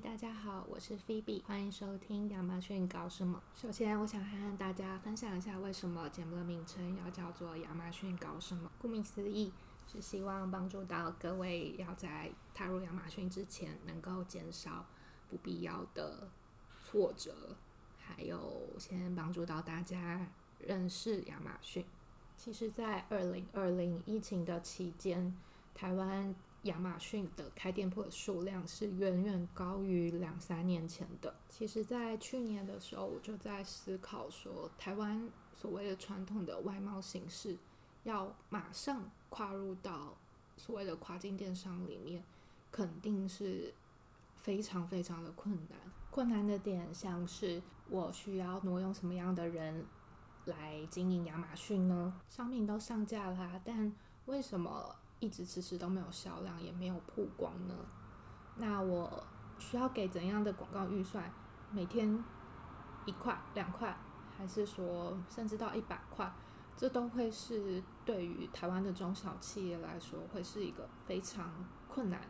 大家好，我是菲比，欢迎收听亚马逊搞什么。首先，我想和大家分享一下为什么节目的名称要叫做亚马逊搞什么。顾名思义，是希望帮助到各位要在踏入亚马逊之前，能够减少不必要的挫折，还有先帮助到大家认识亚马逊。其实，在二零二零疫情的期间，台湾。亚马逊的开店铺的数量是远远高于两三年前的。其实，在去年的时候，我就在思考说，台湾所谓的传统的外贸形式，要马上跨入到所谓的跨境电商里面，肯定是非常非常的困难。困难的点像是，我需要挪用什么样的人来经营亚马逊呢？商品都上架啦，但为什么？一直迟迟都没有销量，也没有曝光呢。那我需要给怎样的广告预算？每天一块、两块，还是说甚至到一百块？这都会是对于台湾的中小企业来说，会是一个非常困难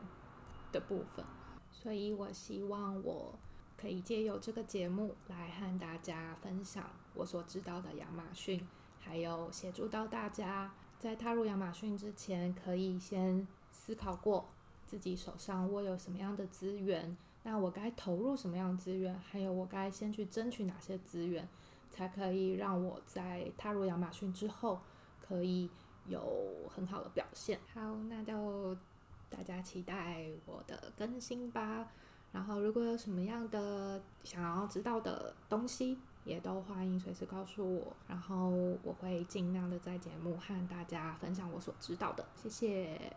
的部分。所以我希望我可以借由这个节目来和大家分享我所知道的亚马逊，还有协助到大家。在踏入亚马逊之前，可以先思考过自己手上握有什么样的资源，那我该投入什么样的资源，还有我该先去争取哪些资源，才可以让我在踏入亚马逊之后可以有很好的表现。好，那就大家期待我的更新吧。然后，如果有什么样的想要知道的东西，也都欢迎随时告诉我，然后我会尽量的在节目和大家分享我所知道的。谢谢。